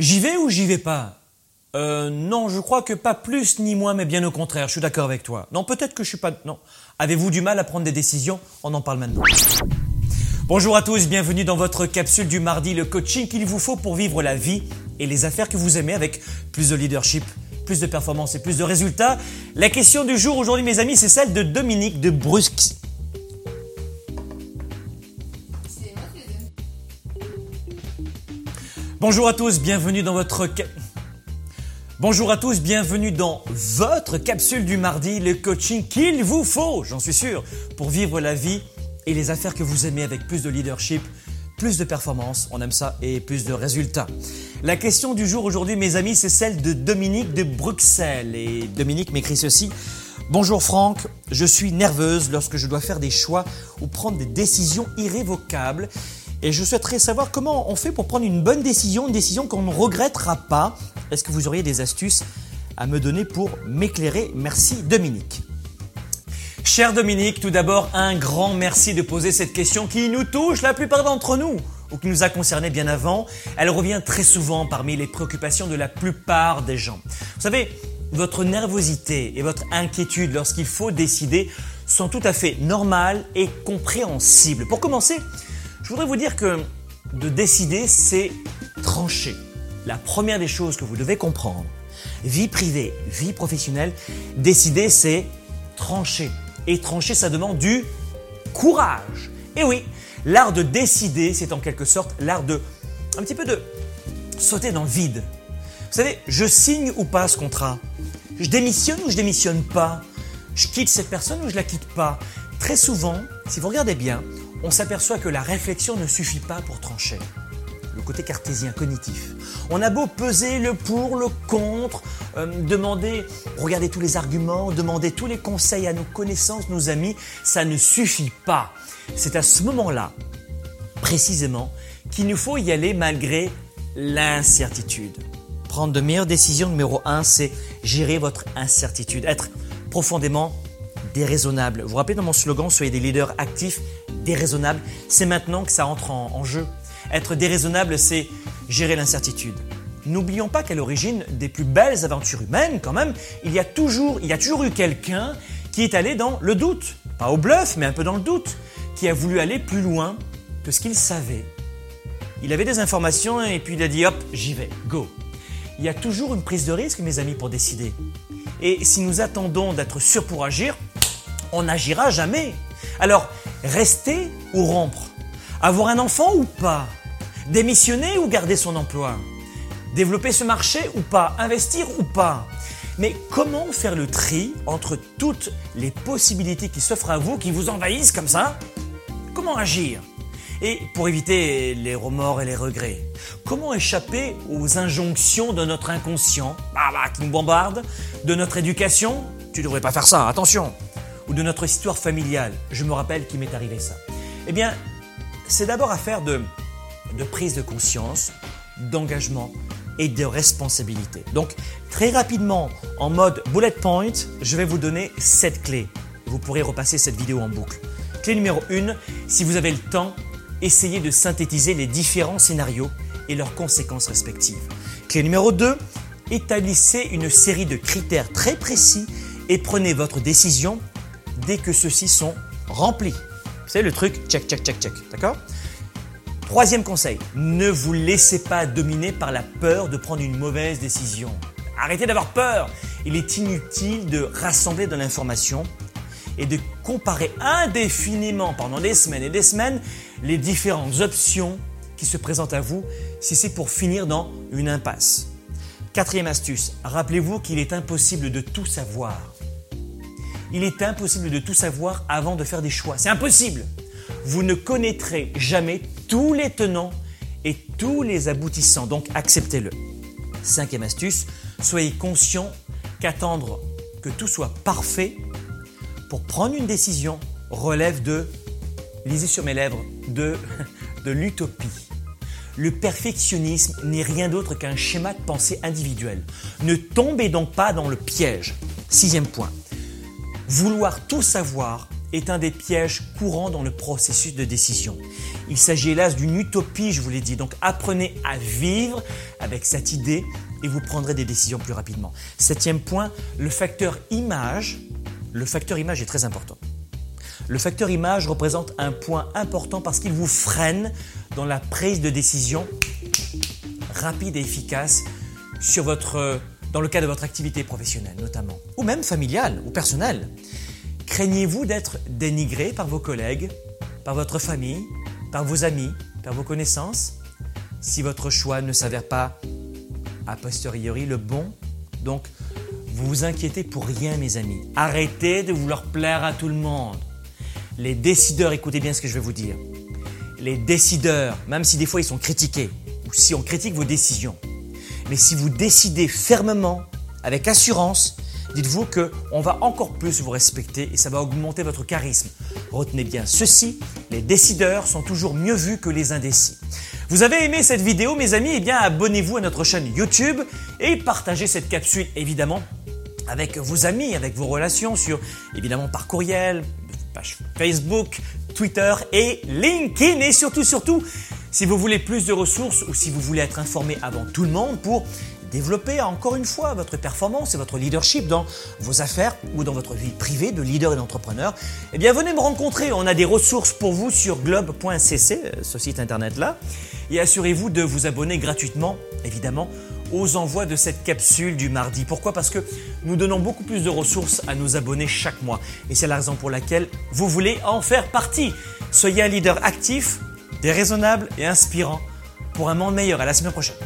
J'y vais ou j'y vais pas? Euh, non, je crois que pas plus ni moins, mais bien au contraire, je suis d'accord avec toi. Non, peut-être que je suis pas... Non. Avez-vous du mal à prendre des décisions? On en parle maintenant. Bonjour à tous, bienvenue dans votre capsule du mardi, le coaching qu'il vous faut pour vivre la vie et les affaires que vous aimez avec plus de leadership, plus de performance et plus de résultats. La question du jour aujourd'hui, mes amis, c'est celle de Dominique de Brusque. Bonjour à tous, bienvenue dans votre... Capsule du mardi, le coaching qu'il vous faut, j'en suis sûr, pour vivre la vie et les affaires que vous aimez avec plus de leadership, plus de performance, on aime ça, et plus de résultats. La question du jour aujourd'hui, mes amis, c'est celle de Dominique de Bruxelles. Et Dominique m'écrit ceci. Bonjour Franck, je suis nerveuse lorsque je dois faire des choix ou prendre des décisions irrévocables et je souhaiterais savoir comment on fait pour prendre une bonne décision, une décision qu'on ne regrettera pas. Est-ce que vous auriez des astuces à me donner pour m'éclairer? Merci Dominique. Cher Dominique, tout d'abord un grand merci de poser cette question qui nous touche la plupart d'entre nous ou qui nous a concernés bien avant. Elle revient très souvent parmi les préoccupations de la plupart des gens. Vous savez, votre nervosité et votre inquiétude lorsqu'il faut décider sont tout à fait normales et compréhensibles. Pour commencer, je voudrais vous dire que de décider, c'est trancher. La première des choses que vous devez comprendre, vie privée, vie professionnelle, décider, c'est trancher. Et trancher, ça demande du courage. Et oui, l'art de décider, c'est en quelque sorte l'art de, un petit peu de sauter dans le vide. Vous savez, je signe ou pas ce contrat? Je démissionne ou je démissionne pas? Je quitte cette personne ou je la quitte pas? Très souvent, si vous regardez bien, on s'aperçoit que la réflexion ne suffit pas pour trancher. Le côté cartésien, cognitif. On a beau peser le pour, le contre, euh, demander, regarder tous les arguments, demander tous les conseils à nos connaissances, nos amis, ça ne suffit pas. C'est à ce moment-là, précisément, qu'il nous faut y aller malgré l'incertitude. Prendre de meilleures décisions, numéro un, c'est gérer votre incertitude, être profondément déraisonnable. Vous vous rappelez dans mon slogan, soyez des leaders actifs, déraisonnables. C'est maintenant que ça entre en, jeu. Être déraisonnable, c'est gérer l'incertitude. N'oublions pas qu'à l'origine des plus belles aventures humaines, quand même, il y a toujours, il y a toujours eu quelqu'un qui est allé dans le doute. Pas au bluff, mais un peu dans le doute. Qui a voulu aller plus loin que ce qu'il savait. Il avait des informations et puis il a dit hop, j'y vais, go. Il y a toujours une prise de risque, mes amis, pour décider. Et si nous attendons d'être sûrs pour agir, on n'agira jamais. Alors, rester ou rompre. Avoir un enfant ou pas. Démissionner ou garder son emploi. Développer ce marché ou pas. Investir ou pas. Mais comment faire le tri entre toutes les possibilités qui s'offrent à vous, qui vous envahissent comme ça? Comment agir? Et pour éviter les remords et les regrets, comment échapper aux injonctions de notre inconscient? Bah, bah, qui nous bombarde, de notre éducation? Tu devrais pas faire ça, attention ou de notre histoire familiale. Je me rappelle qu'il m'est arrivé ça. Eh bien, c'est d'abord affaire de, de prise de conscience, d'engagement et de responsabilité. Donc, très rapidement, en mode bullet point, je vais vous donner cette clés. Vous pourrez repasser cette vidéo en boucle. Clé numéro 1, si vous avez le temps, essayez de synthétiser les différents scénarios et leurs conséquences respectives. Clé numéro 2, établissez une série de critères très précis et prenez votre décision dès que ceux-ci sont remplis. C'est le truc check, check, check, check. D'accord? Troisième conseil, ne vous laissez pas dominer par la peur de prendre une mauvaise décision. Arrêtez d'avoir peur. Il est inutile de rassembler de l'information et de comparer indéfiniment pendant des semaines et des semaines les différentes options qui se présentent à vous si c'est pour finir dans une impasse. Quatrième astuce, rappelez-vous qu'il est impossible de tout savoir il est impossible de tout savoir avant de faire des choix. C'est impossible. Vous ne connaîtrez jamais tous les tenants et tous les aboutissants, donc acceptez-le. Cinquième astuce, soyez conscient qu'attendre que tout soit parfait pour prendre une décision relève de, lisez sur mes lèvres, de, de l'utopie. Le perfectionnisme n'est rien d'autre qu'un schéma de pensée individuel. Ne tombez donc pas dans le piège. Sixième point, Vouloir tout savoir est un des pièges courants dans le processus de décision. Il s'agit hélas d'une utopie, je vous l'ai dit. Donc apprenez à vivre avec cette idée et vous prendrez des décisions plus rapidement. Septième point, le facteur image. Le facteur image est très important. Le facteur image représente un point important parce qu'il vous freine dans la prise de décision rapide et efficace sur votre, dans le cadre de votre activité professionnelle notamment, ou même familiale ou personnelle. Craignez-vous d'être dénigré par vos collègues, par votre famille, par vos amis, par vos connaissances, si votre choix ne s'avère pas a posteriori le bon Donc, vous vous inquiétez pour rien, mes amis. Arrêtez de vouloir plaire à tout le monde. Les décideurs, écoutez bien ce que je vais vous dire. Les décideurs, même si des fois ils sont critiqués, ou si on critique vos décisions, mais si vous décidez fermement, avec assurance, dites-vous qu'on va encore plus vous respecter et ça va augmenter votre charisme. Retenez bien ceci, les décideurs sont toujours mieux vus que les indécis. Vous avez aimé cette vidéo mes amis? Eh bien abonnez-vous à notre chaîne YouTube et partagez cette capsule évidemment avec vos amis, avec vos relations sur évidemment par courriel, page Facebook, Twitter et LinkedIn et surtout surtout si vous voulez plus de ressources ou si vous voulez être informé avant tout le monde pour développer encore une fois votre performance et votre leadership dans vos affaires ou dans votre vie privée de leader et d'entrepreneur, eh bien venez me rencontrer. On a des ressources pour vous sur globe.cc, euh, ce site internet là, et assurez-vous de vous abonner gratuitement, évidemment, aux envois de cette capsule du mardi. Pourquoi? Parce que nous donnons beaucoup plus de ressources à nos abonnés chaque mois. Et c'est la raison pour laquelle vous voulez en faire partie. Soyez un leader actif, déraisonnable et inspirant pour un monde meilleur. À la semaine prochaine.